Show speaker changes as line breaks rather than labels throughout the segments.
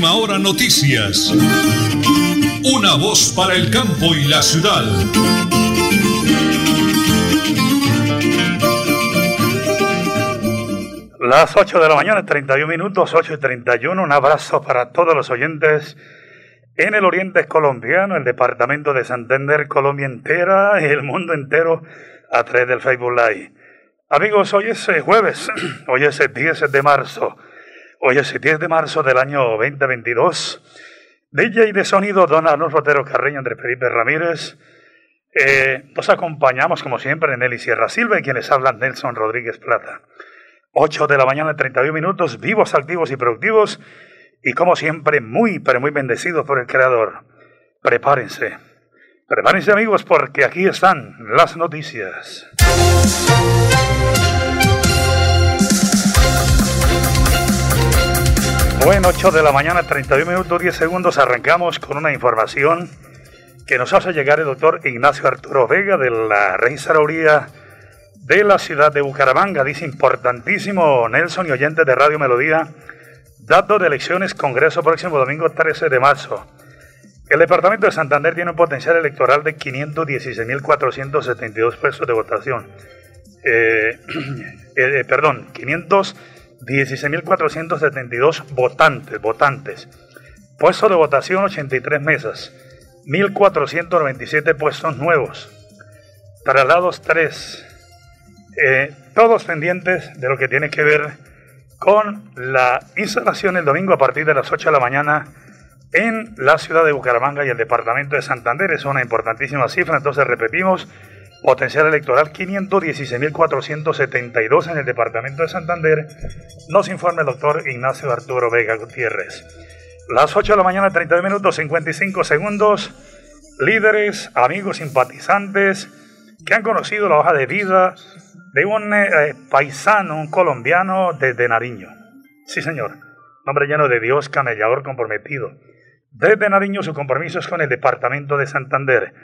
Última hora noticias. Una voz para el campo y la ciudad.
Las 8 de la mañana, 31 minutos, 8 y 31. Un abrazo para todos los oyentes en el oriente colombiano, el departamento de Santander, Colombia entera y el mundo entero a través del Facebook Live. Amigos, hoy es eh, jueves, hoy es el 10 de marzo, hoy es el 10 de marzo del año 2022. DJ de sonido, Don Arnold Rotero Carreño, Andrés Felipe Ramírez. Eh, nos acompañamos, como siempre, en Eli Sierra Silva y quienes hablan Nelson Rodríguez Plata. 8 de la mañana, 31 minutos, vivos, activos y productivos, y como siempre, muy, pero muy bendecidos por el Creador. Prepárense, prepárense amigos, porque aquí están las noticias. Bueno, 8 de la mañana, 31 minutos, 10 segundos, arrancamos con una información que nos hace llegar el doctor Ignacio Arturo Vega de la Registraduría de la ciudad de Bucaramanga. Dice importantísimo Nelson y oyentes de Radio Melodía, datos de elecciones, Congreso próximo domingo 13 de marzo. El departamento de Santander tiene un potencial electoral de 516.472 puestos de votación. Eh, eh, perdón, 516.472 votantes, votantes. Puesto de votación 83 mesas, 1.497 puestos nuevos. Traslados 3. Eh, todos pendientes de lo que tiene que ver con la instalación el domingo a partir de las 8 de la mañana en la ciudad de Bucaramanga y el departamento de Santander. Es una importantísima cifra, entonces repetimos, potencial electoral 516.472 en el departamento de Santander, nos informa el doctor Ignacio Arturo Vega Gutiérrez. Las 8 de la mañana, 32 minutos 55 segundos, líderes, amigos, simpatizantes que han conocido la hoja de vida de un eh, paisano, un colombiano desde Nariño. Sí, señor, nombre lleno de Dios, camellador comprometido desde Nariño su compromiso es con el departamento de Santander.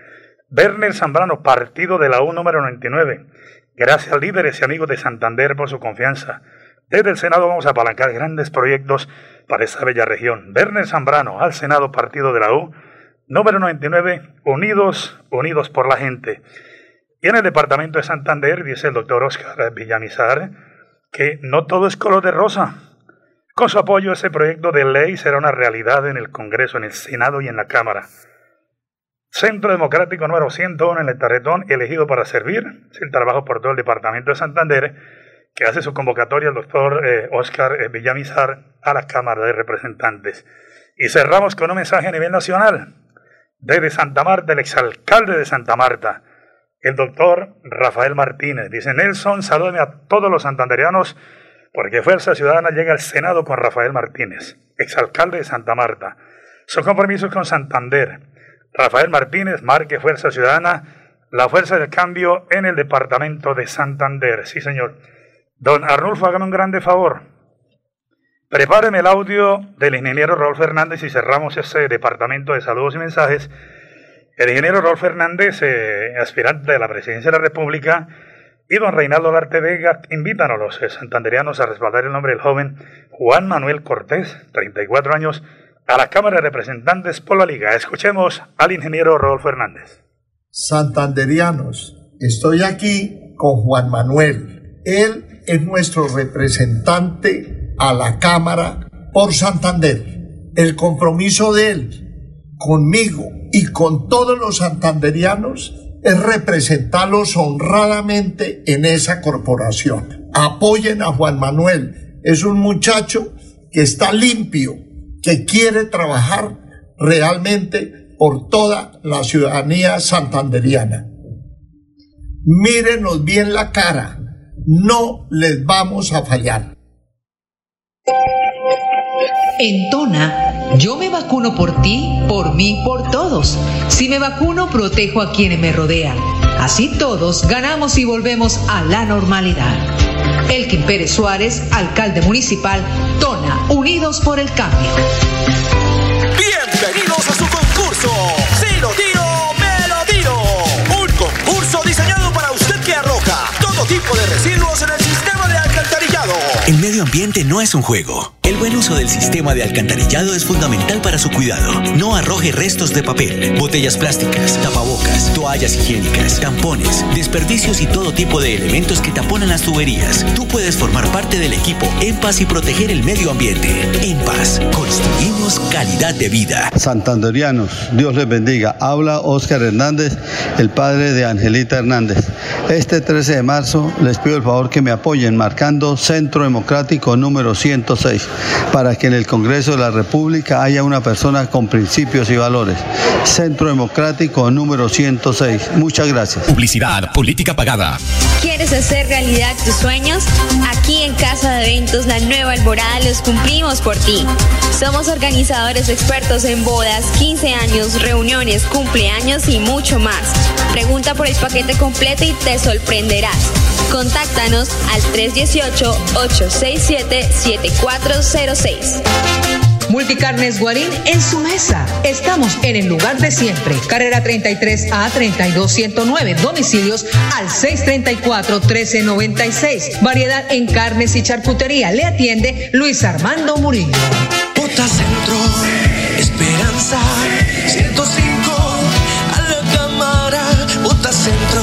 Werner Zambrano, partido de la U número 99. Gracias líderes y amigos de Santander por su confianza. Desde el Senado vamos a apalancar grandes proyectos para esta bella región. Werner Zambrano, al Senado, partido de la U, número 99, unidos, unidos por la gente. Y en el departamento de Santander, dice el doctor Oscar Villamizar, que no todo es color de rosa. Con su apoyo, ese proyecto de ley será una realidad en el Congreso, en el Senado y en la Cámara. Centro Democrático número 101 en el Tarretón, elegido para servir. Es el trabajo por todo el Departamento de Santander, que hace su convocatoria el doctor Oscar eh, eh, Villamizar a la Cámara de Representantes. Y cerramos con un mensaje a nivel nacional. Desde Santa Marta, el exalcalde de Santa Marta, el doctor Rafael Martínez. Dice Nelson, salúdeme a todos los santanderianos porque Fuerza Ciudadana llega al Senado con Rafael Martínez, exalcalde de Santa Marta. Son compromisos con Santander. Rafael Martínez marque Fuerza Ciudadana, la fuerza del cambio en el departamento de Santander. Sí, señor. Don Arnulfo, hágame un grande favor. Prepáreme el audio del ingeniero Raúl Fernández y cerramos ese departamento de saludos y mensajes. El ingeniero Raúl Fernández, eh, aspirante de la presidencia de la República, y don Reinaldo Larte Vega invitan a los santanderianos a respaldar el nombre del joven Juan Manuel Cortés, 34 años, a la Cámara de Representantes por la Liga. Escuchemos al ingeniero Rodolfo Hernández.
Santanderianos, estoy aquí con Juan Manuel. Él es nuestro representante a la Cámara por Santander. El compromiso de él conmigo y con todos los santanderianos es representarlos honradamente en esa corporación. Apoyen a Juan Manuel. Es un muchacho que está limpio, que quiere trabajar realmente por toda la ciudadanía santanderiana. Mírenos bien la cara, no les vamos a fallar.
En Tona, yo me vacuno por ti, por mí, por todos. Si me vacuno, protejo a quienes me rodean. Así todos ganamos y volvemos a la normalidad. Elkin Pérez Suárez, alcalde municipal, Tona, Unidos por el Cambio.
Bienvenidos a su concurso. El
medio ambiente no es un juego
El buen uso del sistema de alcantarillado es fundamental para su cuidado. No arroje restos de papel, botellas plásticas, tapabocas, toallas higiénicas, tampones, desperdicios y todo tipo de elementos que taponan las tuberías. Tú puedes formar parte del equipo En Paz y proteger el medio ambiente. En Paz, construimos calidad de vida.
Santanderianos, Dios les bendiga. Habla Óscar Hernández, el padre de Angelita Hernández. Este 13 de marzo les pido el favor que me apoyen marcando Centro Democrático número 106 para que en el Congreso de la República haya una persona con principios y valores. Centro Democrático número 106. Muchas gracias.
Publicidad, política pagada.
¿Quieres hacer realidad tus sueños? Aquí en Casa de Eventos La Nueva Alborada los cumplimos por ti. Somos organizadores expertos en bodas, 15 años, reuniones, cumpleaños y mucho más. Pregunta por el paquete completo y te sorprenderás. Contáctanos al 318-867-7406.
Multicarnes Guarín en su mesa. Estamos en el lugar de siempre. Carrera 33 a 32109. Domicilios al 634 1396. Variedad en carnes y charcutería. Le atiende Luis Armando Murillo.
Bota Centro, Esperanza, 105 a la cámara. Bota Centro,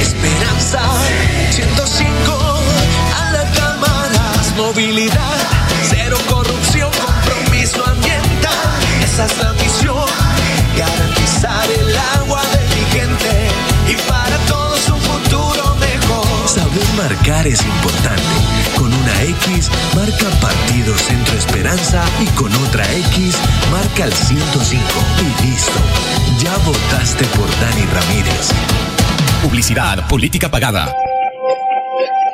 Esperanza, Movilidad, cero corrupción, compromiso ambiental. Esa es la misión, garantizar el agua de mi gente y para todos un futuro mejor.
Saber marcar es importante. Con una X marca Partido Centro Esperanza y con otra X marca el 105. Y listo. Ya votaste por Dani Ramírez.
Publicidad, política pagada.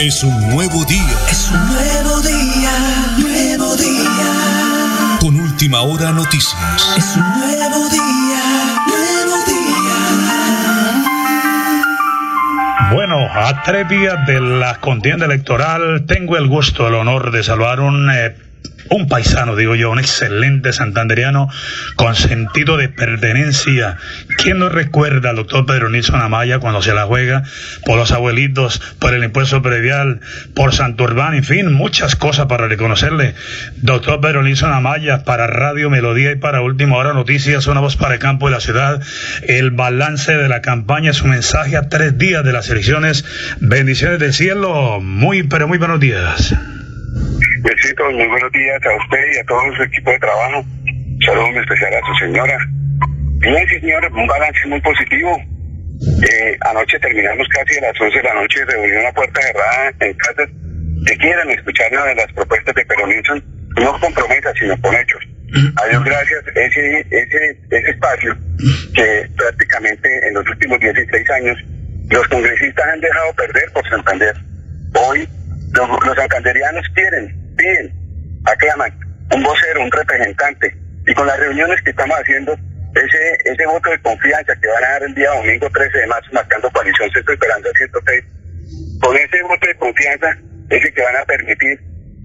Es un nuevo día.
Es un nuevo día, nuevo día.
Con última hora noticias.
Es un nuevo día, nuevo día.
Bueno, a tres días de la contienda electoral, tengo el gusto, el honor de saludar un eh, un paisano, digo yo, un excelente santanderiano con sentido de pertenencia. ¿Quién no recuerda al doctor Pedro Nilsson Amaya cuando se la juega por los abuelitos, por el impuesto predial, por Santurbán, en fin, muchas cosas para reconocerle. Doctor Pedro Nilsson Amaya para Radio Melodía y para Última Hora Noticias, una voz para el campo de la ciudad, el balance de la campaña, su mensaje a tres días de las elecciones. Bendiciones del cielo, muy, pero muy buenos días.
Besitos, muy buenos días a usted y a todo su equipo de trabajo. Saludos muy especial a su señora. Bien, señora, un balance muy positivo. Eh, anoche terminamos casi a las 11 de la noche, reunión a puerta cerrada en casas que quieran escuchar una de las propuestas de Peronilson, no con promesas, sino con hechos. A Dios gracias, ese, ese, ese espacio que prácticamente en los últimos 16 años los congresistas han dejado perder por Santander. Hoy los, los santanderianos quieren, piden, aclaman un vocero, un representante. Y con las reuniones que estamos haciendo, ese, ese voto de confianza que van a dar el día domingo 13 de marzo, marcando coalición Centro Esperanza 106, con ese voto de confianza es el que van a permitir,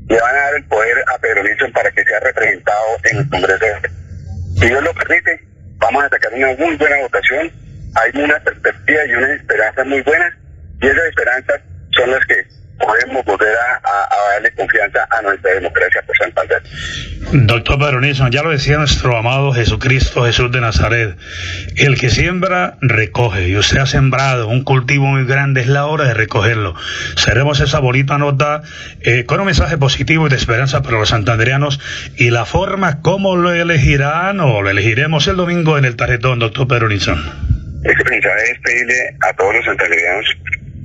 le van a dar el poder a Pedro Nilsson para que sea representado en el Congreso. Si Dios lo permite, vamos a sacar una muy buena votación. Hay una perspectiva y una esperanza muy buena, y esas esperanzas son las que podemos volver a, darle confianza a nuestra democracia por Santander.
Doctor Pedro ya lo decía nuestro amado Jesucristo, Jesús de Nazaret, el que siembra, recoge, y usted ha sembrado un cultivo muy grande, es la hora de recogerlo. Seremos esa bonita nota eh, con un mensaje positivo y de esperanza para los santandereanos y la forma como lo elegirán o lo elegiremos el domingo en el tarjetón, doctor Pedro
Ese mensaje es pedirle a todos los santandereanos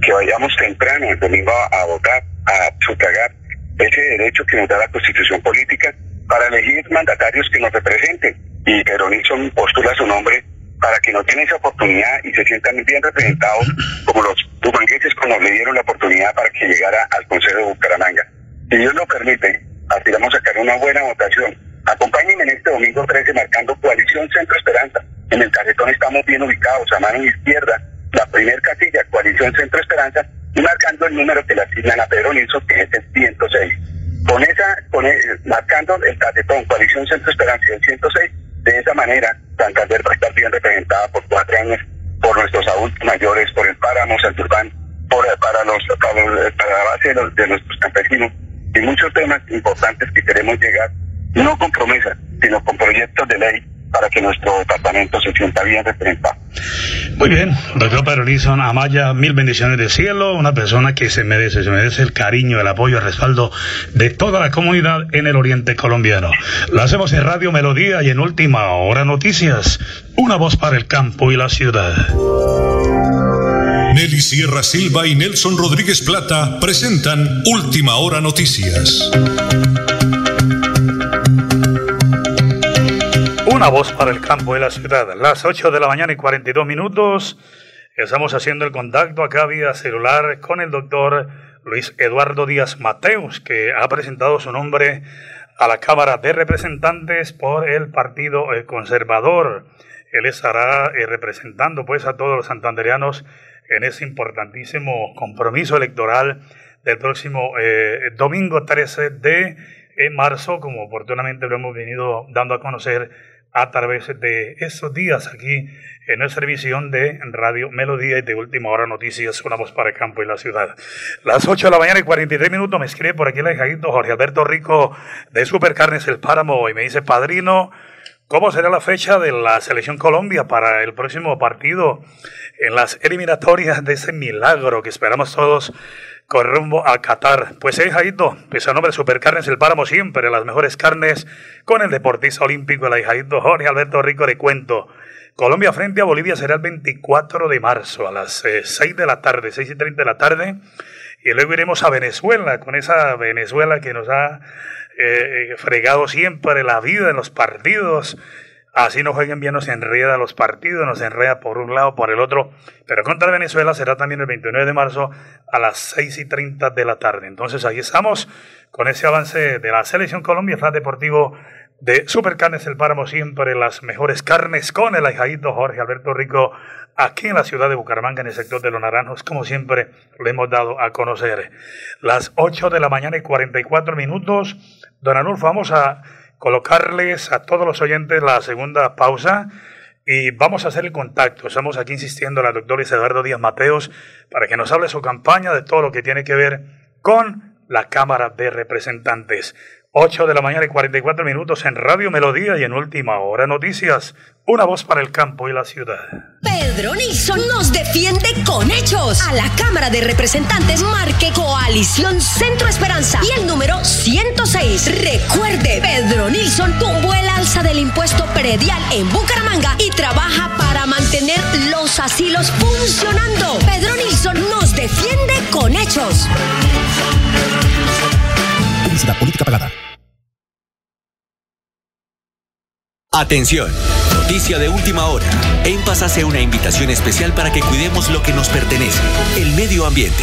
que vayamos temprano el domingo a, votar, a sufragar ese derecho que nos da la constitución política para elegir mandatarios que nos representen. Y Pedro Nilsson postula su nombre para que no tienen esa oportunidad y se sientan bien representados como los tumangueses cuando le dieron la oportunidad para que llegara al Consejo de Bucaramanga. Si Dios lo permite, aspiramos a sacar una buena votación. Acompáñenme en este domingo 13 marcando Coalición Centro Esperanza. En el carretón estamos bien ubicados, a mano izquierda, la primer casilla, Coalición Centro Esperanza, marcando el número que le asignan a Pedro Nilsson, que es el 106. Con esa, con marcando el tarjetón Coalición Centro Esperanza y el 106, de esa manera Santander va a estar bien representada por cuatro años por nuestros adultos mayores, por el páramo Santurbán, por, para, los, para, la base de, de nuestros campesinos y muchos temas importantes que queremos llegar, no con promesas, sino con proyectos de ley para que nuestro departamento se sienta bien representado.
Muy bien, doctor Pedro Lison Amaya, mil bendiciones de cielo, una persona que se merece, se merece el cariño, el apoyo, el respaldo de toda la comunidad en el oriente colombiano. Lo hacemos en Radio Melodía y en Última Hora Noticias, una voz para el campo y la ciudad.
Nelly Sierra Silva y Nelson Rodríguez Plata presentan Última Hora Noticias.
Una voz para el campo de la ciudad. Las 8 de la mañana y 42 minutos. Estamos haciendo el contacto acá vía celular con el doctor Luis Eduardo Díaz Mateus, que ha presentado su nombre a la Cámara de Representantes por el Partido Conservador. Él estará eh, representando pues a todos los santandereanos en ese importantísimo compromiso electoral del próximo eh, domingo 13 de eh, marzo, como oportunamente lo hemos venido dando a conocer a través de estos días aquí en nuestra emisión de Radio Melodía y de Última Hora Noticias, una voz para el campo y la ciudad. Las 8 de la mañana y 43 minutos me escribe por aquí el hijadito Jorge Alberto Rico de Supercarnes El Páramo y me dice, padrino, ¿cómo será la fecha de la Selección Colombia para el próximo partido en las eliminatorias de ese milagro que esperamos todos con rumbo a Qatar. Pues eh, Jaito, pues a nombre de Supercarnes El Páramo siempre, las mejores carnes, con el deportista olímpico, el hijadito Jorge Alberto Rico de Cuento. Colombia frente a Bolivia será el 24 de marzo a las 6 eh, de la tarde, 6 y 30 de la tarde. Y luego iremos a Venezuela, con esa Venezuela que nos ha eh, fregado siempre la vida en los partidos Así no jueguen bien, nos enreda los partidos, nos enreda por un lado, por el otro. Pero contra Venezuela será también el 29 de marzo a las 6 y 30 de la tarde. Entonces ahí estamos con ese avance de la Selección Colombia, Flat Deportivo de Supercarnes El Páramo, siempre las mejores carnes con el ahijadito Jorge Alberto Rico aquí en la ciudad de Bucaramanga, en el sector de los naranjos, como siempre le hemos dado a conocer. Las 8 de la mañana y 44 minutos. Don Anulfo, vamos a colocarles a todos los oyentes la segunda pausa y vamos a hacer el contacto. Estamos aquí insistiendo a la doctora Díaz Mateos para que nos hable su campaña de todo lo que tiene que ver con la Cámara de Representantes. 8 de la mañana y 44 minutos en Radio Melodía y en Última Hora Noticias. Una voz para el campo y la ciudad.
Pedro Nilsson nos defiende con hechos. A la Cámara de Representantes marque Coalición Centro Esperanza y el número 106. Recuerde, Pedro Nilsson tumbó el alza del impuesto predial en Bucaramanga y trabaja para mantener los asilos funcionando. Pedro Nilsson nos defiende con hechos
política pagada. Atención, noticia de última hora. En Paz hace una invitación especial para que cuidemos lo que nos pertenece, el medio ambiente.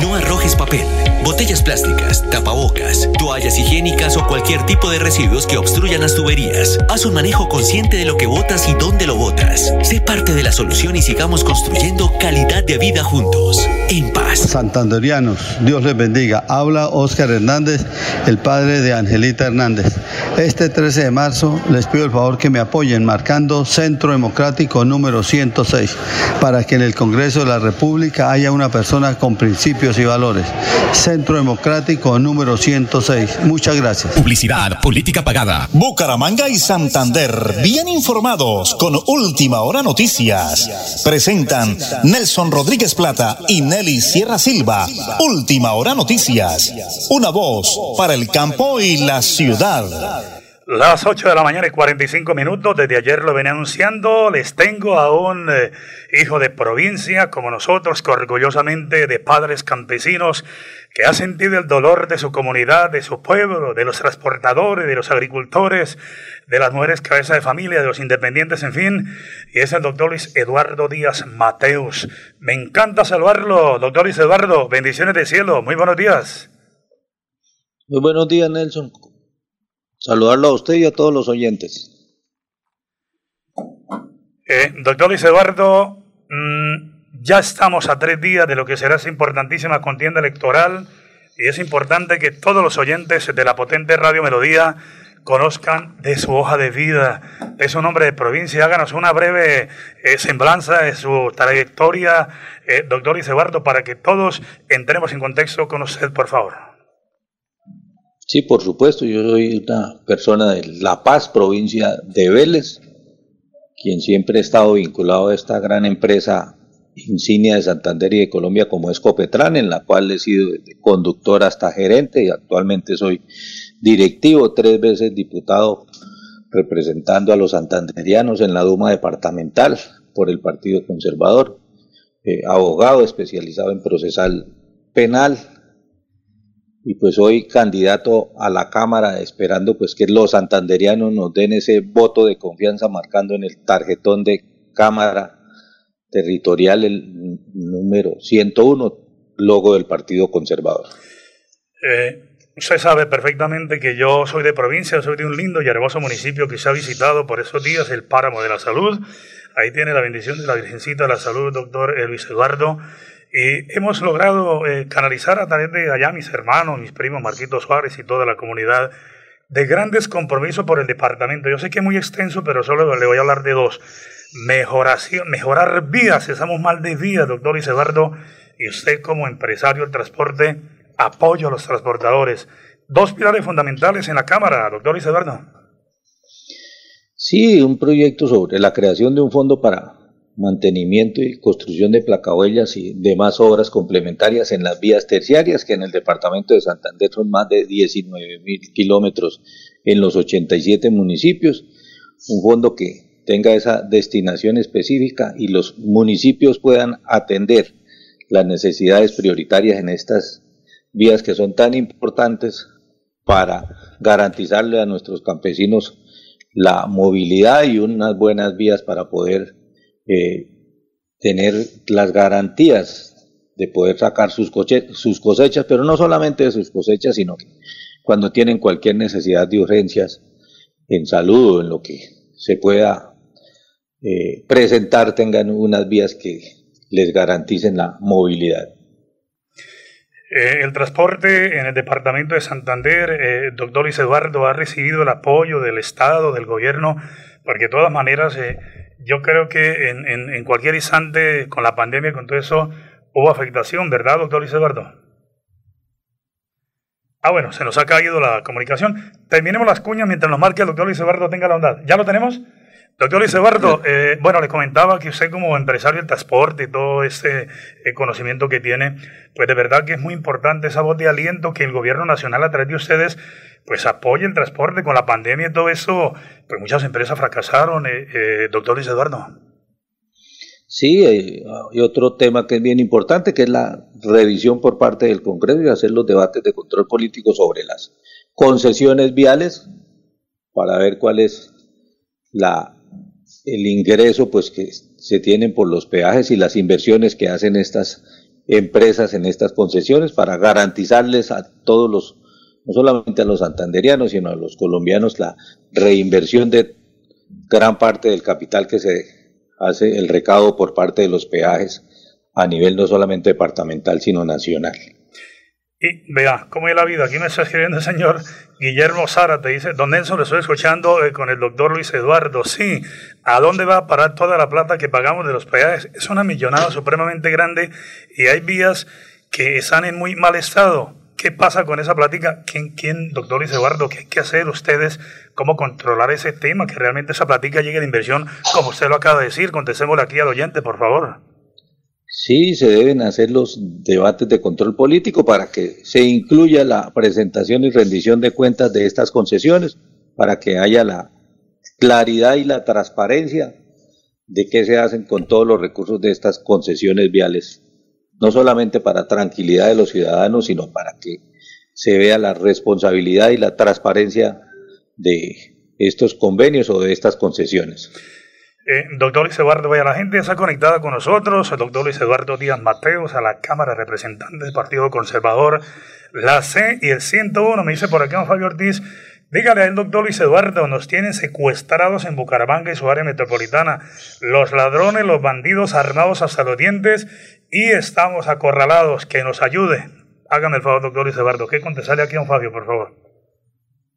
No arrojes papel, botellas plásticas, tapabocas, toallas higiénicas o cualquier tipo de residuos que obstruyan las tuberías. Haz un manejo consciente de lo que botas y dónde lo botas. Sé parte de la solución y sigamos construyendo calidad de vida juntos. En paz.
Santanderianos, Dios les bendiga. Habla Oscar Hernández, el padre de Angelita Hernández. Este 13 de marzo les pido el favor que me apoyen marcando Centro Democrático número 106 para que en el Congreso de la República haya una persona con principios principios y valores. Centro Democrático número 106. Muchas gracias.
Publicidad, política pagada.
Bucaramanga y Santander, bien informados con Última Hora Noticias. Presentan Nelson Rodríguez Plata y Nelly Sierra Silva. Última Hora Noticias. Una voz para el campo y la ciudad.
Las 8 de la mañana y 45 minutos, desde ayer lo venía anunciando, les tengo a un eh, hijo de provincia como nosotros, que orgullosamente de padres campesinos, que ha sentido el dolor de su comunidad, de su pueblo, de los transportadores, de los agricultores, de las mujeres cabeza de familia, de los independientes, en fin, y es el doctor Luis Eduardo Díaz Mateus. Me encanta saludarlo, doctor Luis Eduardo, bendiciones de cielo, muy buenos días.
Muy buenos días, Nelson. Saludarlo a usted y a todos los oyentes.
Eh, doctor Luis Eduardo, mm, ya estamos a tres días de lo que será esa importantísima contienda electoral y es importante que todos los oyentes de la potente Radio Melodía conozcan de su hoja de vida, de su nombre de provincia. Háganos una breve eh, semblanza de su trayectoria, eh, doctor Luis Eduardo, para que todos entremos en contexto con usted, por favor.
Sí, por supuesto, yo soy una persona de La Paz, provincia de Vélez, quien siempre ha estado vinculado a esta gran empresa insignia de Santander y de Colombia como es Copetran, en la cual he sido conductor hasta gerente y actualmente soy directivo, tres veces diputado representando a los santanderianos en la Duma departamental por el Partido Conservador, eh, abogado especializado en procesal penal, y pues hoy candidato a la Cámara esperando pues que los santanderianos nos den ese voto de confianza marcando en el tarjetón de Cámara Territorial el número 101, logo del Partido Conservador.
Eh, usted sabe perfectamente que yo soy de provincia, soy de un lindo y hermoso municipio que se ha visitado por esos días, el Páramo de la Salud. Ahí tiene la bendición de la Virgencita de la Salud, doctor Luis Eduardo. Y hemos logrado eh, canalizar a través de allá mis hermanos, mis primos, Marquito Suárez y toda la comunidad, de grandes compromisos por el departamento. Yo sé que es muy extenso, pero solo le voy a hablar de dos. Mejoración, mejorar vías, estamos mal de vías, doctor Isebardo, y usted como empresario del transporte, apoyo a los transportadores. Dos pilares fundamentales en la Cámara, doctor Isebardo.
Sí, un proyecto sobre la creación de un fondo para mantenimiento y construcción de placahuellas y demás obras complementarias en las vías terciarias, que en el departamento de Santander son más de 19 mil kilómetros en los 87 municipios. Un fondo que tenga esa destinación específica y los municipios puedan atender las necesidades prioritarias en estas vías que son tan importantes para garantizarle a nuestros campesinos la movilidad y unas buenas vías para poder eh, tener las garantías de poder sacar sus, sus cosechas, pero no solamente de sus cosechas, sino cuando tienen cualquier necesidad de urgencias en salud o en lo que se pueda eh, presentar, tengan unas vías que les garanticen la movilidad.
Eh, el transporte en el departamento de Santander, doctor Luis Eduardo, ha recibido el apoyo del Estado, del gobierno, porque de todas maneras yo creo que en, en, cualquier instante, con la pandemia, con todo eso, hubo afectación, ¿verdad, doctor Luis Eduardo? Ah, bueno, se nos ha caído la comunicación. Terminemos las cuñas mientras nos marque el doctor Luis Eduardo tenga la onda. ¿Ya lo tenemos? Doctor Luis Eduardo, eh, bueno, le comentaba que usted como empresario del transporte y todo ese eh, conocimiento que tiene, pues de verdad que es muy importante esa voz de aliento que el gobierno nacional a través de ustedes pues apoya el transporte con la pandemia y todo eso, pues muchas empresas fracasaron, eh, eh doctor Luis Eduardo.
Sí, hay otro tema que es bien importante, que es la revisión por parte del Congreso y hacer los debates de control político sobre las concesiones viales para ver cuál es la el ingreso pues que se tienen por los peajes y las inversiones que hacen estas empresas en estas concesiones para garantizarles a todos los, no solamente a los santanderianos, sino a los colombianos, la reinversión de gran parte del capital que se hace el recado por parte de los peajes a nivel no solamente departamental, sino nacional.
Y vea, ¿cómo es la vida? Aquí me está escribiendo el señor Guillermo Sara, te dice, don Nelson, le estoy escuchando eh, con el doctor Luis Eduardo. Sí, ¿a dónde va a parar toda la plata que pagamos de los peajes? Es una millonada supremamente grande y hay vías que están en muy mal estado. ¿Qué pasa con esa plática? ¿Quién, quién doctor Luis Eduardo, qué hay que hacer ustedes? ¿Cómo controlar ese tema? Que realmente esa plática llegue de inversión, como usted lo acaba de decir. Contestémosle aquí al oyente, por favor.
Sí, se deben hacer los debates de control político para que se incluya la presentación y rendición de cuentas de estas concesiones, para que haya la claridad y la transparencia de qué se hacen con todos los recursos de estas concesiones viales, no solamente para tranquilidad de los ciudadanos, sino para que se vea la responsabilidad y la transparencia de estos convenios o de estas concesiones.
Eh, doctor Luis Eduardo, vaya, la gente está conectada con nosotros. El doctor Luis Eduardo Díaz Mateos, a la Cámara de Representantes del Partido Conservador, la C y el 101. Me dice por aquí, Fabio Ortiz, dígale al doctor Luis Eduardo, nos tienen secuestrados en Bucaramanga y su área metropolitana. Los ladrones, los bandidos armados hasta los dientes y estamos acorralados. Que nos ayude. Hágame el favor, doctor Luis Eduardo. ¿Qué contestarle aquí a don Fabio, por favor?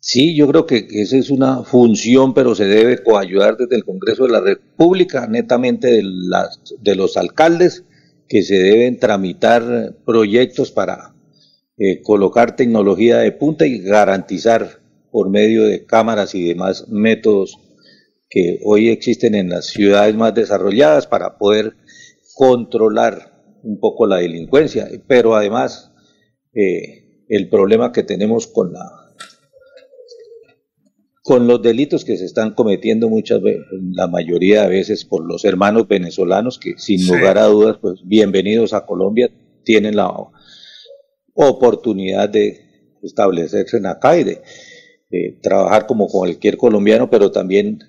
Sí, yo creo que esa es una función, pero se debe coayudar desde el Congreso de la República, netamente de, las, de los alcaldes, que se deben tramitar proyectos para eh, colocar tecnología de punta y garantizar por medio de cámaras y demás métodos que hoy existen en las ciudades más desarrolladas para poder controlar un poco la delincuencia, pero además eh, el problema que tenemos con la con los delitos que se están cometiendo muchas veces, la mayoría de veces por los hermanos venezolanos que sin lugar a dudas, pues bienvenidos a Colombia, tienen la oportunidad de establecerse en acá y de, trabajar como cualquier colombiano, pero también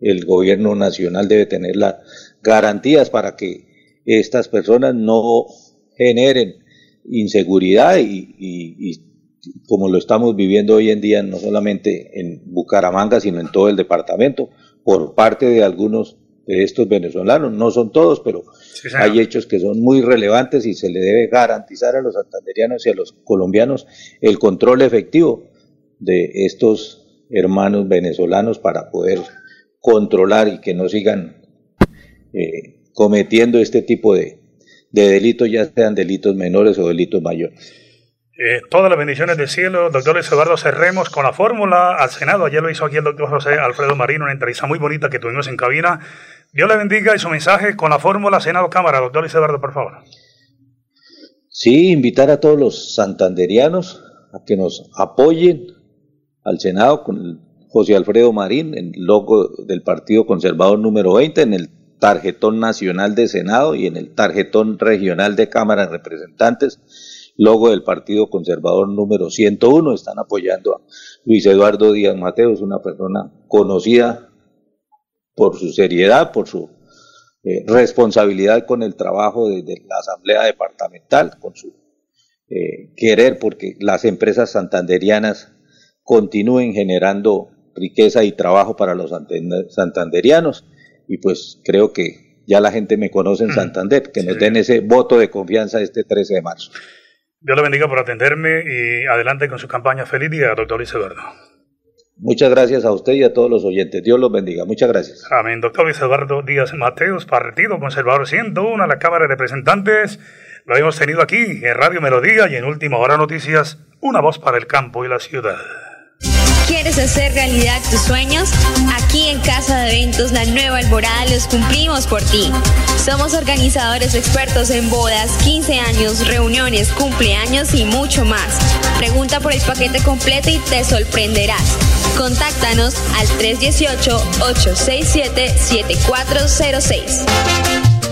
el gobierno nacional debe tener las garantías para que estas personas no generen inseguridad y, y como lo estamos viviendo hoy en día, no solamente en Bucaramanga, sino en todo el departamento, por parte de algunos de estos venezolanos. No son todos, pero hay hechos que son muy relevantes y se le debe garantizar a los santanderianos y a los colombianos el control efectivo de estos hermanos venezolanos para poder controlar y que no sigan eh, cometiendo este tipo de, de delitos, ya sean delitos menores o delitos mayores.
Eh, todas las bendiciones del cielo, doctor Luis Eduardo, cerremos con la fórmula al Senado. Ayer lo hizo aquí el doctor José Alfredo Marino, una entrevista muy bonita que tuvimos en cabina. Dios le bendiga y su mensaje con la fórmula Senado Cámara. Doctor Luis Eduardo, por favor.
Sí, invitar a todos los santanderianos a que nos apoyen al Senado con José Alfredo Marín, el logo del Partido Conservador número 20, en el tarjetón nacional de Senado y en el tarjetón regional de Cámara de Representantes logo del Partido Conservador número 101. Están apoyando a Luis Eduardo Díaz Mateos, una persona conocida por su seriedad, por su eh, responsabilidad con el trabajo de, la Asamblea Departamental, con su eh, querer porque las empresas santanderianas continúen generando riqueza y trabajo para los santanderianos. Y pues creo que ya la gente me conoce en mm. Santander, que nos den ese voto de confianza este 13 de marzo.
Dios le bendiga por atenderme y adelante con su campaña. Feliz día, doctor Luis Eduardo.
Muchas gracias a usted y a todos los oyentes. Dios los bendiga. Muchas gracias.
Amén. Doctor Luis Eduardo Díaz Mateos, Partido Conservador 101 a la Cámara de Representantes. Lo hemos tenido aquí en Radio Melodía y en Última Hora Noticias, una voz para el campo y la ciudad.
¿Quieres hacer realidad tus sueños? Aquí en Casa de Eventos La Nueva Alborada los cumplimos por ti. Somos organizadores expertos en bodas, 15 años, reuniones, cumpleaños y mucho más. Pregunta por el paquete completo y te sorprenderás. Contáctanos al 318-867-7406.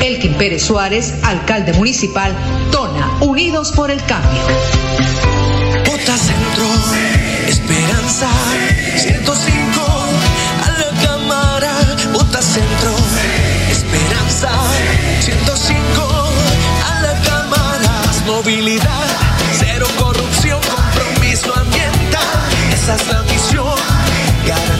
Elkin Pérez Suárez, alcalde municipal, Tona, Unidos por el Cambio.
Vota Centro, Esperanza, 105, a la Cámara, Vota Centro, Esperanza, 105, a la Cámara, más movilidad, cero corrupción, compromiso ambiental,
esa es la misión, garantía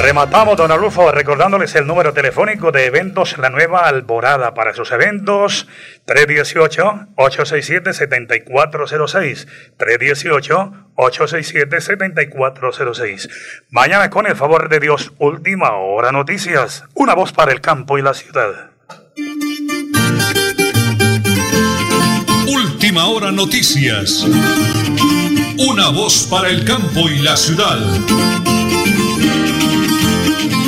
Rematamos, don Arulfo, recordándoles el número telefónico de eventos La Nueva Alborada para sus eventos 318-867-7406. 318-867-7406. Mañana, con el favor de Dios, última hora noticias. Una voz para el campo y la ciudad.
Última hora noticias. Una voz para el campo y la ciudad. Thank you.